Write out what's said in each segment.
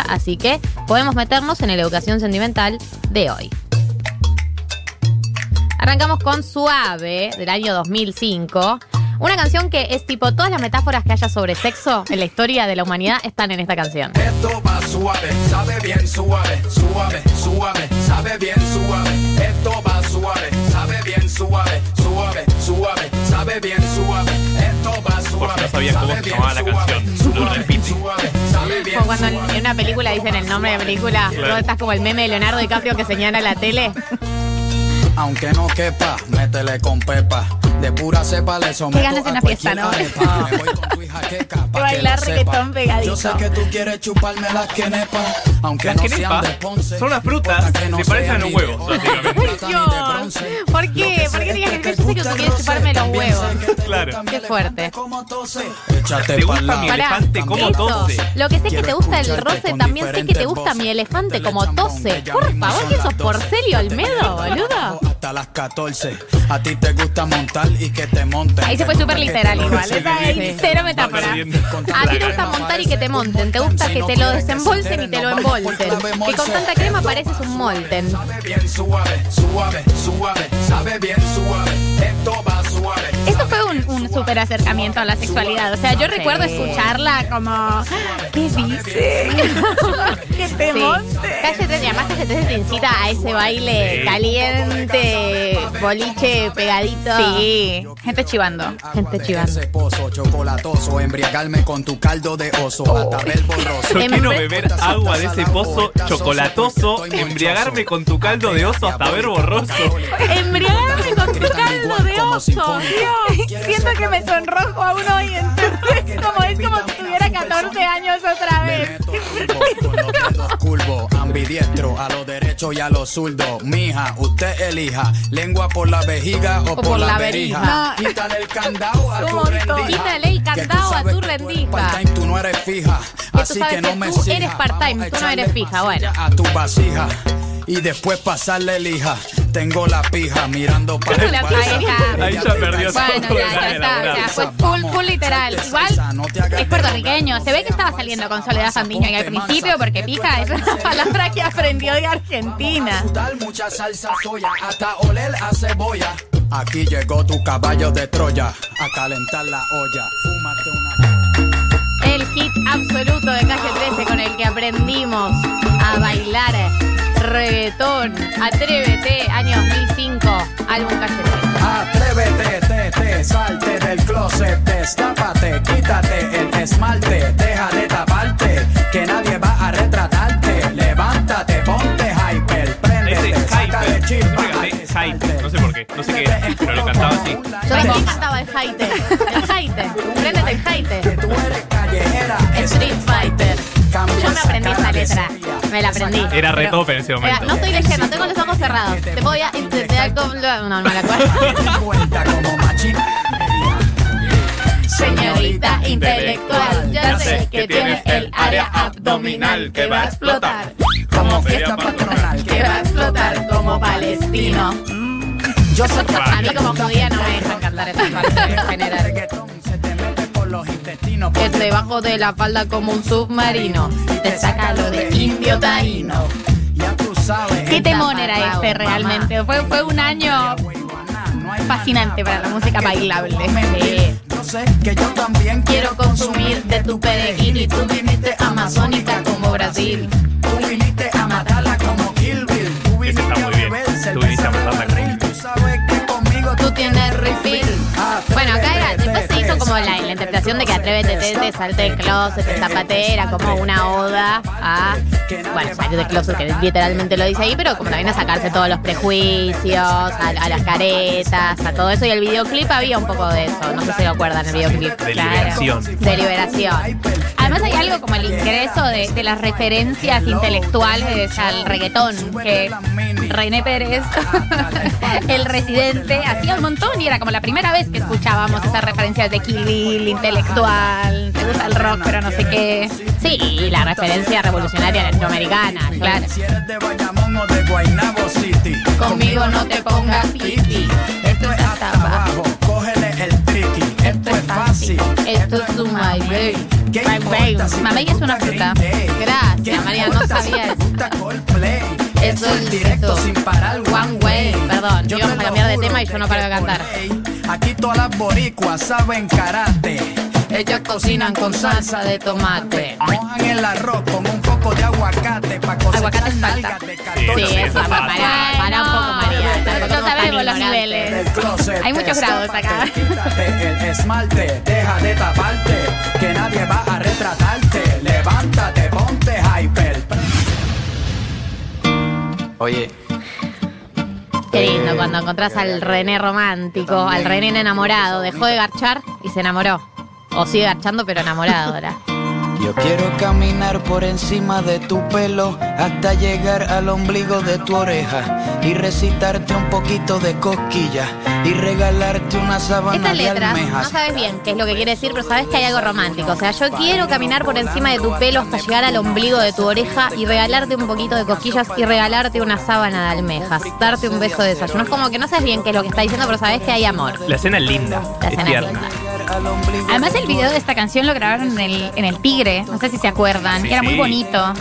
así que podemos meternos en la educación sentimental de hoy. Arrancamos con Suave, del año 2005. Una canción que es tipo, todas las metáforas que haya sobre sexo en la historia de la humanidad están en esta canción. Esto va suave, sabe bien suave, suave, suave, sabe bien suave. Esto va suave, sabe bien suave, suave, suave, sabe bien suave. Esto va suave. Por si no sabías cómo se llamaba la canción, suave, lo repite. suave, sabe bien cuando en, una película dicen el nombre de la película, Claro. ¿dónde estás como el meme de Leonardo DiCaprio que señala la tele? Aunque no quepa, métele con pepa. De pura cepa le someto ganas de a una fiesta, cualquier ¿no? arepa. Me voy con tu hija queca, pa' que bailar lo reggaetón sepa. pegadito. Yo sé que tú quieres chuparme las quenepas, aunque Las no quenepas sean de Ponce. son unas frutas importa que no que parecen sean a ni huevos, de oro, básicamente. ni de plata, ni de bronce. ¿Por qué? que ¿Por qué es digas que que sé que tú roce, chuparme los huevos? que Claro. Qué fuerte. Échate ¿Te gusta mi Pará, elefante como tose? Lo que sé que Quiero te gusta el roce, también sé que te gusta mi elefante como tose. que Por favor, son ¿qué las sos 12. Porcelio Olmedo, boludo? Hasta las 14. A ti te gusta montar y que te monten. Ahí se fue súper literal te igual. Esa es cero metáfora. A ti te gusta montar y que te monten. Te gusta que te lo desembolsen y te lo envolten. Que con tanta crema pareces un molten. Sabe bien suave, suave, suave, sabe bien suave. Esto va suave. Fue un, un súper acercamiento a la sexualidad. O sea, yo recuerdo escucharla como. ¿Qué dice? que te Sí. monte. Calle 13, y además Calle 13 te incita a ese baile Sí. caliente, boliche pegadito. Sí, gente chivando. Gente chivando. Ese pozo chocolatoso, embriagarme con tu caldo de oso, hasta ver borroso. Yo quiero beber agua de ese pozo chocolatoso, embriagarme con tu caldo de oso hasta ver borroso. Embriagarme con tu caldo de oso. Dios, siento que me sonrojo aún hoy. Entonces, como es como si tuviera 14 años otra vez. curvo, ambidiestro, a lo derecho y a lo zurdo. Mija, usted elija, lengua por la vejiga o, por, la verija. Quítale el candado a tu rendija. Quítale el candado a tu rendija. tú no eres fija, así que no me tú eres part-time, a tú no eres fija, bueno. A tu vasija. Y después pasarle lija. Tengo la pija mirando para La pija. Ahí ya perdió Bueno, ya, el ya está, fue full, full literal. Igual es puertorriqueño. Se ve que estaba saliendo con Soledad Fandiño y al principio, porque pija es una Palabra que aprendió de Argentina. Sudar mucha salsa soya, hasta oler a cebolla. Aquí llegó tu caballo de Troya a calentar la olla. Fúmate una. el hit absoluto de Calle 13 con el que aprendimos a bailar reggaetón. Atrévete, año 2005, álbum Calle 13. Atrévete, te, te, salte del closet, destápate, quítate el esmalte, deja de taparte, que nadie va a retratarte. Levántate, ponte hyper, Ese sácale hyper. chispa. Fíjate, hype. No sé por qué. No sé qué pero lo cantaba así. Yo también cantaba el jaite. El jaite. Letra. Me la aprendí. Era re Pero- tope en ese Era- momento. no estoy leyendo, tengo los ojos cerrados. Te voy a intentar con... No, no me la acuerdo. Señorita intelectual, ya sé que tiene el área abdominal que va a explotar. Como fiesta patronal Que va a explotar como palestino. Yo sé que A mí como judía no me dejan cantar esta parte en general. Los intestinos. Que debajo de la falda como un submarino. Te saca lo de indio taíno. Ya tú sabes. Qué temón era este realmente. Fue, fue un año fascinante para la música bailable. Sí. Yo sé que yo también Quiero consumir de tu perejil y tú viniste amazónica como Brasil. Tú viniste a matarla como Kill Bill. Tú viniste está a muy bien. beber cerveza de barril. Tú sabes que conmigo Tú tienes refill. Bueno, acá era, como la, la interpretación de que atrévete, tete, salte del closet, zapate, era como una oda a, bueno, salir del closet, que literalmente lo dice ahí, pero como también a sacarse todos los prejuicios, a, a las caretas, a todo eso. Y el videoclip había un poco de eso, no sé si lo acuerdan el videoclip. De Claro. liberación. De liberación. Además hay algo como el ingreso de, de las referencias intelectuales al reggaetón, que René Pérez, el residente, hacía un montón y era como la primera vez que escuchábamos esas referencias de Kill Bill, intelectual, te gusta el rock pero no sé qué. Sí, y la referencia revolucionaria latinoamericana, claro. Si eres de Bayamón o de Guaynabo City. Conmigo no te pongas piti, esto es hasta abajo. Cógele el tricky. Esto es fácil. Esto es un my baby. ¿Qué My baby. Mamey es una fruta. Gracias, María, no sabía eso. Eso es directo esto. sin parar. One way. Perdón, Yo íbamos a cambiar de tema y yo no paro de cantar. Aquí todas las boricuas saben karate. Ellas cocinan con salsa de tomate. Mojan el arroz con un poco de aguacate para cosechar Aguacate falta. nalgas de cartón. sí, eso, para, para, para un poco, María. No sabemos los niveles. Hay muchos grados acá. Quítate el esmalte, deja de taparte, que nadie va a retratarte. Oye, Qué lindo cuando encontrás al René romántico, al René enamorado. Dejó de garchar y se enamoró. O sigue garchando, pero enamorado ahora. Yo quiero caminar por encima de tu pelo hasta llegar al ombligo de tu oreja y recitarte un poquito de cosquillas y regalarte una sábana Estas de letras, no almejas. sabes bien qué es lo que quiere decir, pero sabes que hay algo romántico. O sea, yo quiero caminar por encima de tu pelo hasta llegar al ombligo de tu oreja y regalarte un poquito de cosquillas y regalarte una sábana de almejas, darte un beso de desayuno. Es como que no sabes bien qué es lo que está diciendo, pero sabes que hay amor. La escena es linda. La es escena es linda. Además de el video de esta canción lo grabaron en el, en el Tigre, no sé si se acuerdan, Sí, era muy sí. bonito.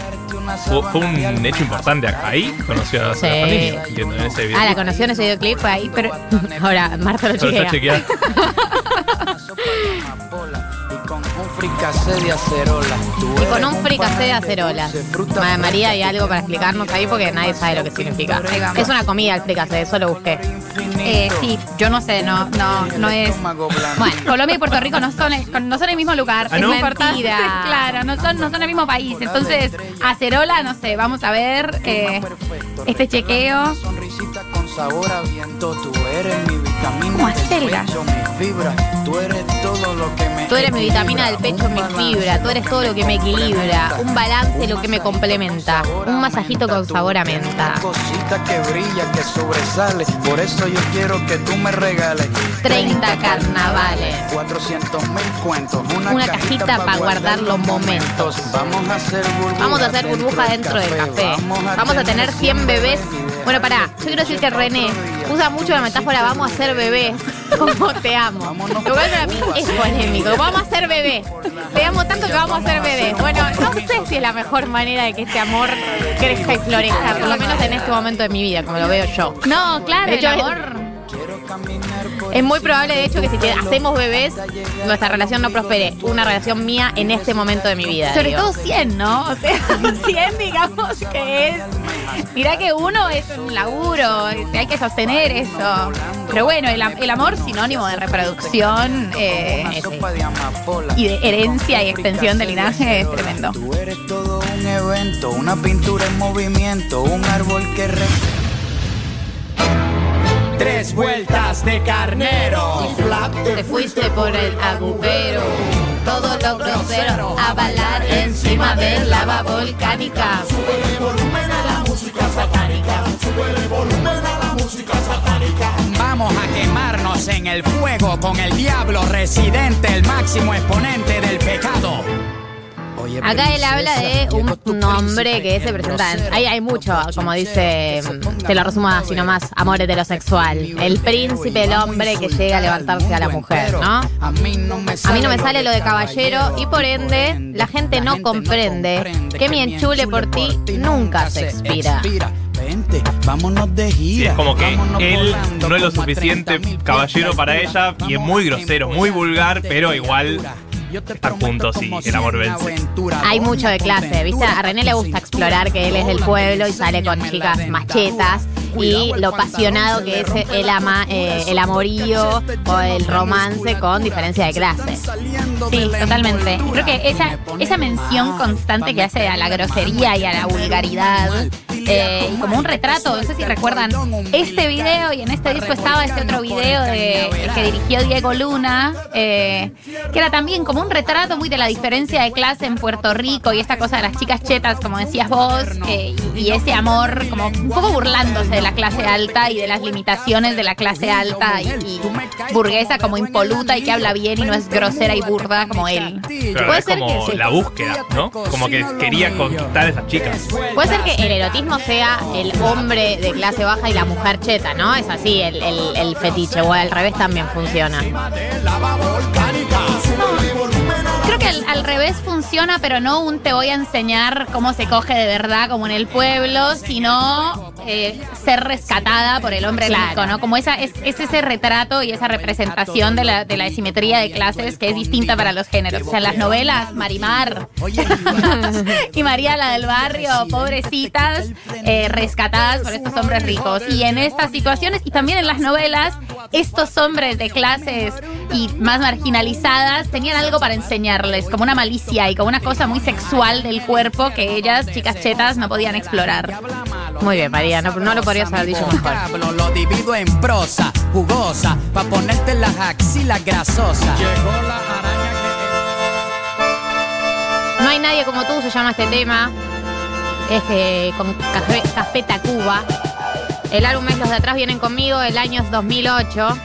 Fue, un hecho importante acá. Ahí conoció a Sí. Sara Fanini, entiendo, en ese video. Ah, la conoció en ese videoclip, fue ahí, pero ahora Marta lo está chequea. chequeada. un fricasé de acerola. Y con un fricasé de panal acerolas. dulce, fruta Ma- María, hay algo para explicarnos ahí porque nadie sabe lo que significa. Es una comida el fricasé, eso lo busqué. Eh, sí, yo no sé, no, no, no es. Bueno, Colombia y Puerto Rico no son, el- no son el mismo lugar. ¿Ah, es no? importante. Mentira. Claro, no son, no son el mismo país. Entonces, acerola, no sé, vamos a ver eh, este chequeo. Sabor a viento, tú eres mi vitamina ¿Cómo del pecho, mi fibra, tú eres todo lo que me Tú eres mi equilibra, vitamina del pecho, un mi balance fibra. Tú eres todo lo que me equilibra. Un balance, lo que me complementa. Un masajito con sabor a menta. Cosita que brilla, que sobresale, por eso yo quiero que tú me regales 30 carnavales. 400 mil cuentos, una, Una cajita pa' guardar los momentos. Vamos a hacer burbuja, Vamos a hacer burbuja dentro del café. Vamos a tener 100 bebés. Bueno, pará, yo quiero decir que René usa mucho la metáfora vamos a ser bebés. Como te amo. Lo cual para mí es polémico. Vamos a ser bebés. Te amo tanto que vamos a ser bebés. Bueno, no sé si es la mejor manera de que este amor crezca y florezca, por lo menos en este momento de mi vida, como lo veo yo. No, claro, De hecho, el amor. Es muy probable, de hecho, que si te- hacemos bebés, nuestra relación no prospere. Una relación mía en este momento de mi vida. Sobre digo. todo 100, ¿no? O sea, 100 digamos que es... Mirá que uno es un laburo, este, hay que sostener eso. Pero bueno, el, am- el amor sinónimo de reproducción eh, Una sopa de amapola. y de herencia y extensión del linaje es tremendo. Tú eres todo un evento, una pintura en movimiento, un árbol que re... Tres vueltas de carnero. Te fuiste por el agujero. Todo lo grosero a balar encima del lava volcánica. Vamos a quemarnos en el fuego con el diablo residente, el máximo exponente del pecado. Oye, Acá él habla de un hombre que se presenta. Ahí hay mucho, como dice, te lo resumo así nomás, amor heterosexual. El príncipe, el hombre que llega a levantarse a la mujer, ¿no? A mí no me sale lo de caballero y por ende la gente no comprende que mi enchule por ti nunca se expira. Vente, vámonos de gira. Sí, es como que vámonos él no es lo suficiente 30.000 caballero para ella y es muy grosero, muy vulgar, pero igual Yo te están prometo juntos y. Hay mucho de clase, ¿viste? A René le gusta explorar que él es del pueblo y sale con chicas machetas y lo apasionado que es el ama, eh, el amorío o el romance con diferencia de clase. Sí, totalmente. Creo que esa, esa mención constante que hace a la grosería y a la vulgaridad, eh, y como un retrato, no sé si recuerdan este video y en este disco estaba este otro video de, que dirigió Diego Luna, eh, que era también como un retrato muy de la diferencia de clase en Puerto Rico y esta cosa de las chicas chetas, como decías vos, eh, y, y ese amor, como un poco burlándose de la clase alta y de las limitaciones de la clase alta y, y burguesa como impoluta y que habla bien y no es grosera y burda como él. Pero Puede es ser como que la búsqueda, ¿no? Como que quería conquistar a esas chicas. Puede ser que el erotismo sea el hombre de clase baja y la mujer cheta, ¿no? Es así el, fetiche, o al revés también funciona. Creo que al revés funciona, pero no un te voy a enseñar cómo se coge de verdad como en el pueblo, sino eh, ser rescatada por el hombre blanco, ¿no? Como esa es, es ese retrato y esa representación de la, de la asimetría de clases que es distinta para los géneros. O sea, en las novelas, Marimar y María la del barrio, pobrecitas, eh, rescatadas por estos hombres ricos. Y en estas situaciones, y también en las novelas, estos hombres de clases y más marginalizadas tenían algo para enseñarles, como una malicia y como una cosa muy sexual del cuerpo que ellas, chicas chetas, no podían explorar. Muy bien, María, no, no lo podrías haber dicho mejor. Vocablo Lo divido en prosa, jugosa, pa' ponerte las axilas grasosas. No hay nadie como tú, se llama este tema. Es eh, con Café, Café Tacuba. El álbum es Los de atrás vienen conmigo, el año es 2008.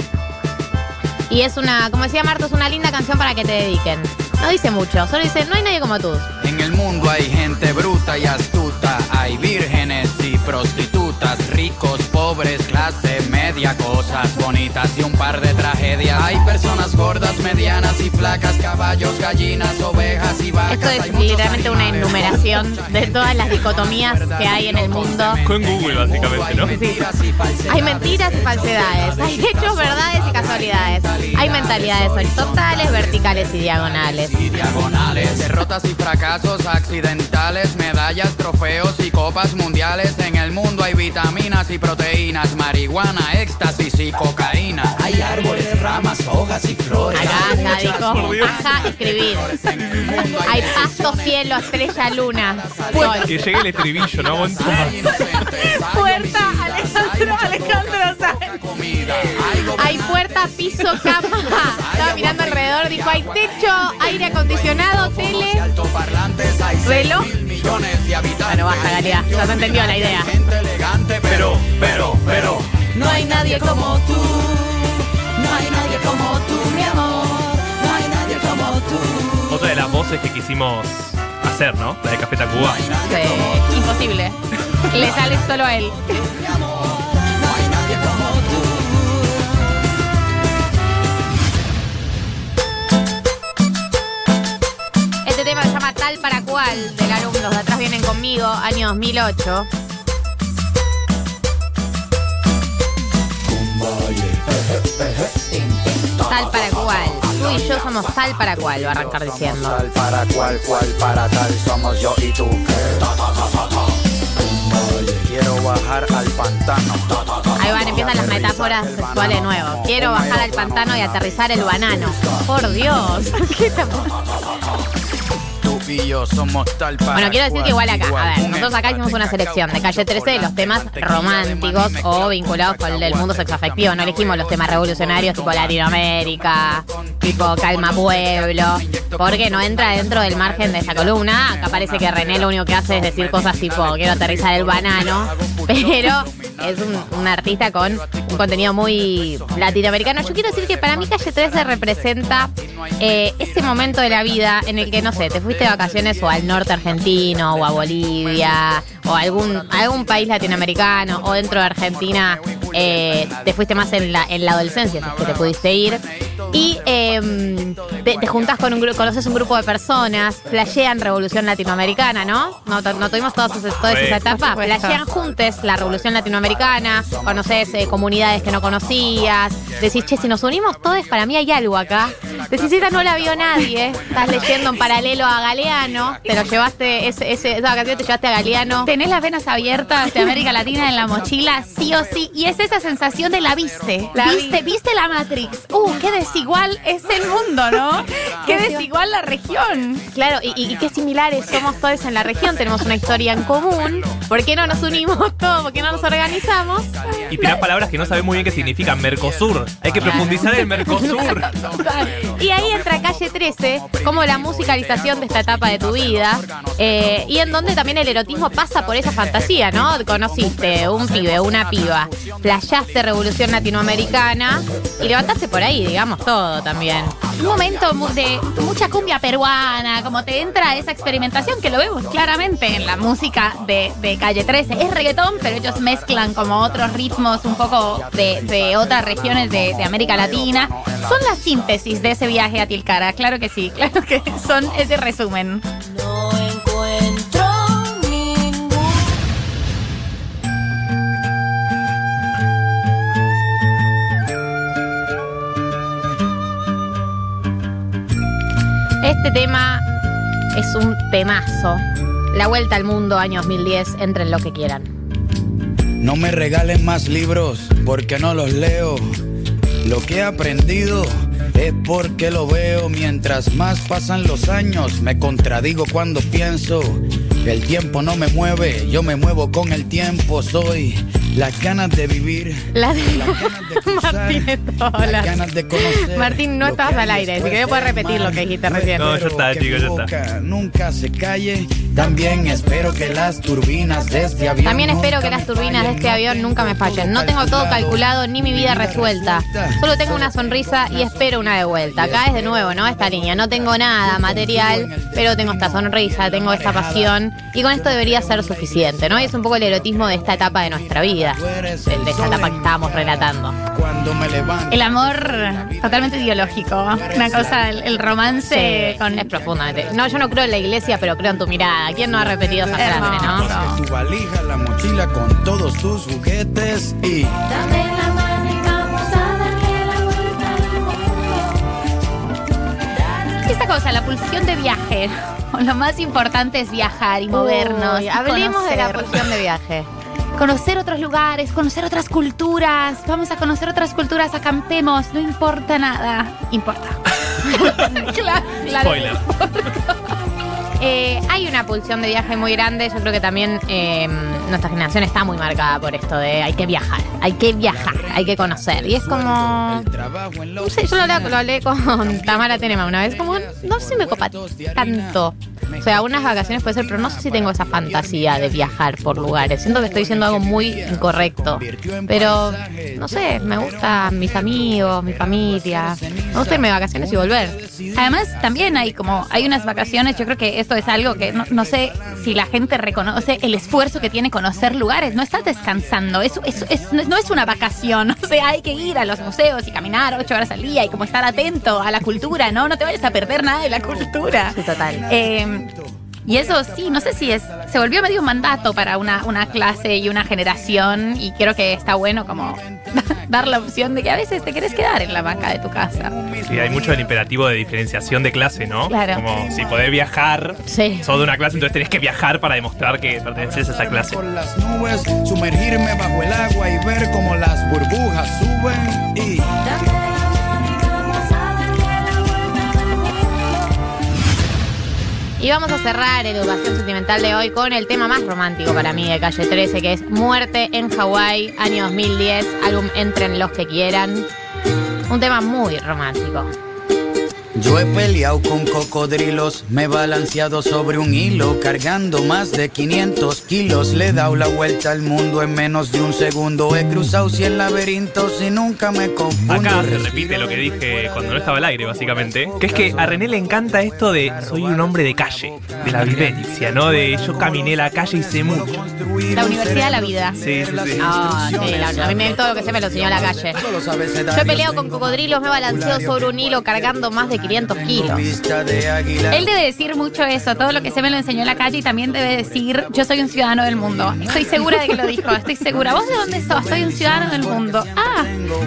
Y es una, como decía Marto, es una linda canción para que te dediquen. No dice mucho, solo dice, no hay nadie como tú. En el mundo hay gente bruta y astuta, hay vírgenes prostitutas, ricos, pobres, clase media, cosas bonitas y un par de tragedias. Hay personas gordas, medianas y flacas, caballos, gallinas, ovejas y vacas. Esto es literalmente una enumeración de todas las dicotomías que hay en el mundo. Fue en Google, básicamente, ¿no? Hay mentiras y falsedades. Hay mentiras y falsedades, hay hechos, verdades y casualidades. Hay mentalidades horizontales, verticales y diagonales. y diagonales, derrotas y fracasos accidentales, medallas, trofeos y copas mundiales. En el mundo hay vitaminas y proteínas, marihuana, éxtasis y cocaína. Hay árboles, ramas, hojas y flores. Acá, acá Por dijo, ajá, escribir. Hay pasto, cielo, estrella, luna. Sol. Que llegue el estribillo, no aguanto más. Puerta, Alejandro, Alejandro Sáenz. Hay puerta, piso, cama. Estaba mirando alrededor, dijo, hay techo, aire acondicionado, tele. Reloj. Bueno, basta, Galia, ya se entendió la idea. Pero, pero, pero. No hay nadie como tú. No hay nadie como tú, mi amor. No hay nadie como tú. Otra de las voces que quisimos hacer, ¿no? La de Café Tacuba. Sí, imposible. Le sale solo a él. Llama Tal para Cual, del álbum Los de atrás vienen conmigo, año 2008. Tal para cual. Tú y yo somos tal para cual, va a arrancar diciendo. Tal para cual, cual para tal somos yo y tú. Quiero bajar al pantano. Ahí van, empiezan las metáforas sexuales nuevo. Quiero bajar al pantano y aterrizar el banano. Por Dios. ¿Qué y yo somos tal para Bueno, quiero decir que igual acá, a ver, nosotros acá hicimos una selección de calle 13 de los temas románticos o vinculados con el mundo sexoafectivo. No elegimos los temas revolucionarios tipo Latinoamérica, tipo Calma Pueblo, porque no entra dentro del margen de esa columna. Acá parece que René lo único que hace es decir cosas tipo quiero aterrizar el banano, pero es un, un artista con contenido muy latinoamericano. Yo quiero decir que para mí Calle 13 representa eh, ese momento de la vida en el que, no sé, te fuiste de vacaciones o al norte argentino o a Bolivia o algún, algún país latinoamericano o dentro de Argentina eh, te fuiste más en la, en la adolescencia, si es que te pudiste ir. Y eh, te, te juntás con un grupo, conoces un grupo de personas, flashean revolución latinoamericana, ¿no? No, no tuvimos todas esas- toda esa etapa. Flashean juntes la revolución latinoamericana, conoces eh, comunidades que no conocías, decís, che, si nos unimos todos, para mí hay algo acá. Decís, esta no la vio nadie, estás leyendo en paralelo a Galeano, te lo llevaste, ese, ese, esa vacación te llevaste a Galeano. Tenés las venas abiertas de América Latina en la mochila, sí o sí, y es esa sensación de la viste. La viste, viste la Matrix. Uh, qué desigual es el mundo, ¿no? Qué desigual la región. Claro, y, y- y qué similares somos todos en la región, tenemos una historia en común. ¿Por qué no nos unimos todos? ¿Por qué no nos organizamos? Y tirás palabras que no sabes muy bien qué significan. Mercosur. Hay que profundizar en el Mercosur. Y ahí entra Calle 13 como la musicalización de esta etapa de tu vida eh, y en donde también el erotismo pasa por esa fantasía, ¿no? Conociste un pibe, una piba, playaste revolución latinoamericana y levantaste por ahí, digamos, todo también. Un momento de mucha cumbia peruana, como te entra esa experimentación que lo vemos claramente en la música de, de Calle 13. Es reggaetón, pero ellos mezclan como otros ritmos un poco de, de otras regiones de, de América Latina. Son la síntesis de ese viaje a Tilcara, claro que sí, claro que son ese resumen. Tema es un temazo. La vuelta al mundo, año 2010, entren lo que quieran. No me regalen más libros porque no los leo. Lo que he aprendido es porque lo veo. Mientras más pasan los años, me contradigo cuando pienso. El tiempo no me mueve, yo me muevo con el tiempo. Soy las ganas de vivir. Las Las ganas de cruzar, Martín Estola. las ganas de conocer. Martín, no estabas al aire, así que puedes del repetir lo que dijiste recién. No, ya está, chicos, ya está. Nunca se calle. También espero que las turbinas de este avión. También espero que nunca las me turbinas de este avión nunca me fallen. No tengo todo calculado ni mi vida resuelta. Solo tengo una sonrisa y espero una de vuelta. Acá es de nuevo, ¿no? Esta línea. No tengo nada material, pero tengo esta sonrisa, tengo esta pasión. Y con esto debería ser suficiente, ¿no? Y es un poco el erotismo de esta etapa de nuestra vida. De de esta etapa que estábamos relatando. Cuando me levanto. El amor totalmente ideológico, una cosa, el, el romance con... Es profundamente. No, yo no creo en la iglesia, pero creo en tu mirada. ¿Quién no ha repetido esa frase, no? Coge tu valija, la mochila con todos tus juguetes y Dame la mano y vamos a darle la vuelta al mundo. Esta cosa, la pulsión de viaje. Lo más importante es viajar y movernos. Uy, y hablemos de la pulsión de viaje. Conocer otros lugares, conocer otras culturas. Vamos a conocer otras culturas, acampemos, no importa nada. Importa. claro, claro. Spoiler. Eh, hay una pulsión de viaje muy grande. Yo creo que también eh, nuestra generación está muy marcada por esto de hay que viajar, hay que viajar, hay que conocer. Y es como. No sé, yo lo hablé, lo hablé con Tamara Tenema una vez, como no sé si me copa tanto. O sea, unas vacaciones puede ser, pero no sé si tengo esa fantasía de viajar por lugares. Siento que estoy diciendo algo muy incorrecto. Pero, no sé, me gustan mis amigos, mi familia. Me gusta irme de vacaciones y volver. Además, también hay como, hay unas vacaciones, yo creo que esto es algo que no, no sé si la gente reconoce el esfuerzo que tiene conocer lugares. No estás descansando, es, es- es- no es una vacación. O sea, hay que ir a los museos y caminar ocho horas al día y como estar atento a la cultura, ¿no? No te vayas a perder nada de la cultura. Sí, total. Eh, y eso sí, no sé si es. Se volvió medio un mandato para una, una clase y una generación. Y creo que está bueno como dar la opción de que a veces te querés quedar en la banca de tu casa. Sí, hay mucho el imperativo de diferenciación de clase, ¿no? Claro. Como si podés viajar, Sí. sos de una clase, entonces tenés que viajar para demostrar que perteneces a esa clase. Por las nubes, sumergirme bajo el agua y ver cómo las burbujas suben y Y vamos a cerrar Educación Sentimental de hoy con el tema más romántico para mí de Calle 13, que es Muerte en Hawái, año 2010, álbum Entren los que quieran. Un tema muy romántico. Yo he peleado con cocodrilos, me he balanceado sobre un hilo, cargando más de 500 kilos. Le he dado la vuelta al mundo en menos de un segundo. He cruzado 100 laberintos y nunca me confundo. Acá se repite lo que dije cuando no estaba al aire, básicamente. Que es que a René le encanta esto de soy un hombre de calle, de la vivencia, ¿no? De yo caminé la calle y sé mucho. La universidad de la vida. Sí, sí, sí. Sí, la- a mí me, todo lo que sé me lo enseñó la calle. Yo he peleado con cocodrilos, me he balanceado sobre un hilo cargando más de 500 kilos. Él debe decir mucho eso, todo lo que se me lo enseñó en la calle y también debe decir, yo soy un ciudadano del mundo. Estoy segura de que lo dijo, estoy segura. ¿Vos de dónde sos? Soy un ciudadano del mundo. Ah,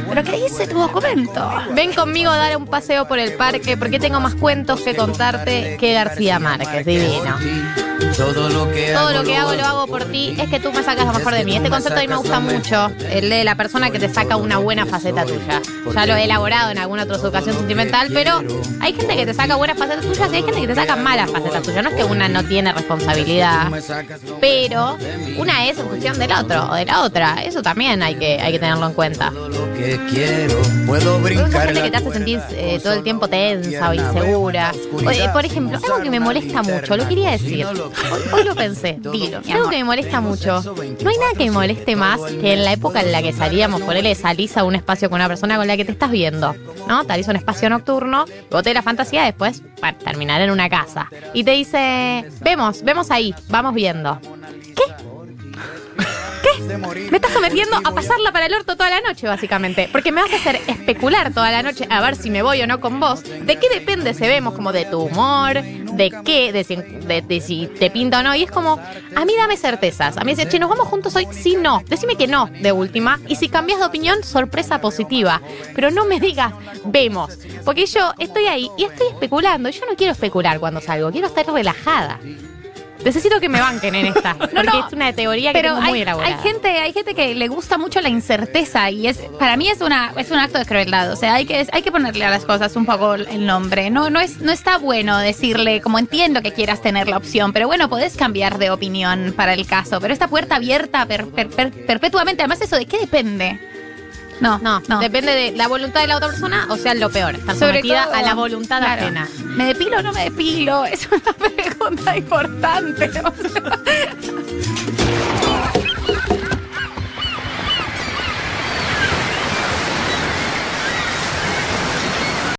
pero ¿qué dice tu documento? Ven conmigo a dar un paseo por el parque porque tengo más cuentos que contarte que García Márquez. Divino. Todo lo que Todo lo que hago lo hago por ti es que tú me sacas lo mejor de mí. Este concepto a mí me gusta mucho, el de la persona que te saca una buena faceta tuya. Ya lo he elaborado en alguna otra ocasión sentimental, pero hay gente que te saca buenas facetas tuyas y hay gente que te saca malas facetas tuyas. No es que una no tiene responsabilidad, pero una es en función del otro o de la otra. Eso también hay que, hay que tenerlo en cuenta. lo que quiero. Puedo brincar gente que te hace sentir eh, todo el tiempo tensa o insegura. Por ejemplo, algo que me molesta mucho, lo quería decir. Hoy, hoy lo pensé, dilo. Algo que me molesta mucho. No hay nada que me moleste más que en la época en la que salíamos, ponele, salís a un espacio con una persona con la que te estás viendo, ¿no? Salís a un espacio nocturno, vos te la fantasía después para terminar en una casa. Y te dice, vemos, vemos ahí, vamos viendo. Me estás sometiendo a pasarla para el orto toda la noche, básicamente. Porque me vas a hacer especular toda la noche a ver si me voy o no con vos. ¿De qué depende se vemos? Como de tu humor, de qué, de si, si te pinta o no. Y es como, a mí dame certezas. A mí dice, che, ¿nos vamos juntos hoy? Sí, no. Decime que no, de última. Y si cambias de opinión, sorpresa positiva. Pero no me digas, vemos. Porque yo estoy ahí y estoy especulando. Yo no quiero especular cuando salgo, quiero estar relajada. Necesito que me banquen en esta. porque no, es una teoría que Pero tengo muy hay, elaborada. hay gente, hay gente que le gusta mucho la incerteza y es, para mí es una, es un acto de crueldad. O sea, hay que, hay que ponerle a las cosas un poco el nombre. No, no es, no está bueno decirle, como entiendo que quieras tener la opción, pero bueno, podés cambiar de opinión para el caso. Pero esta puerta abierta per- per- per- perpetuamente, además eso de qué depende. No, No, no. depende de la voluntad de la otra persona, o sea, lo peor, estar Sobre sometida todo, a la voluntad claro. ajena. ¿Me depilo o no me depilo? Es una pregunta importante. O sea,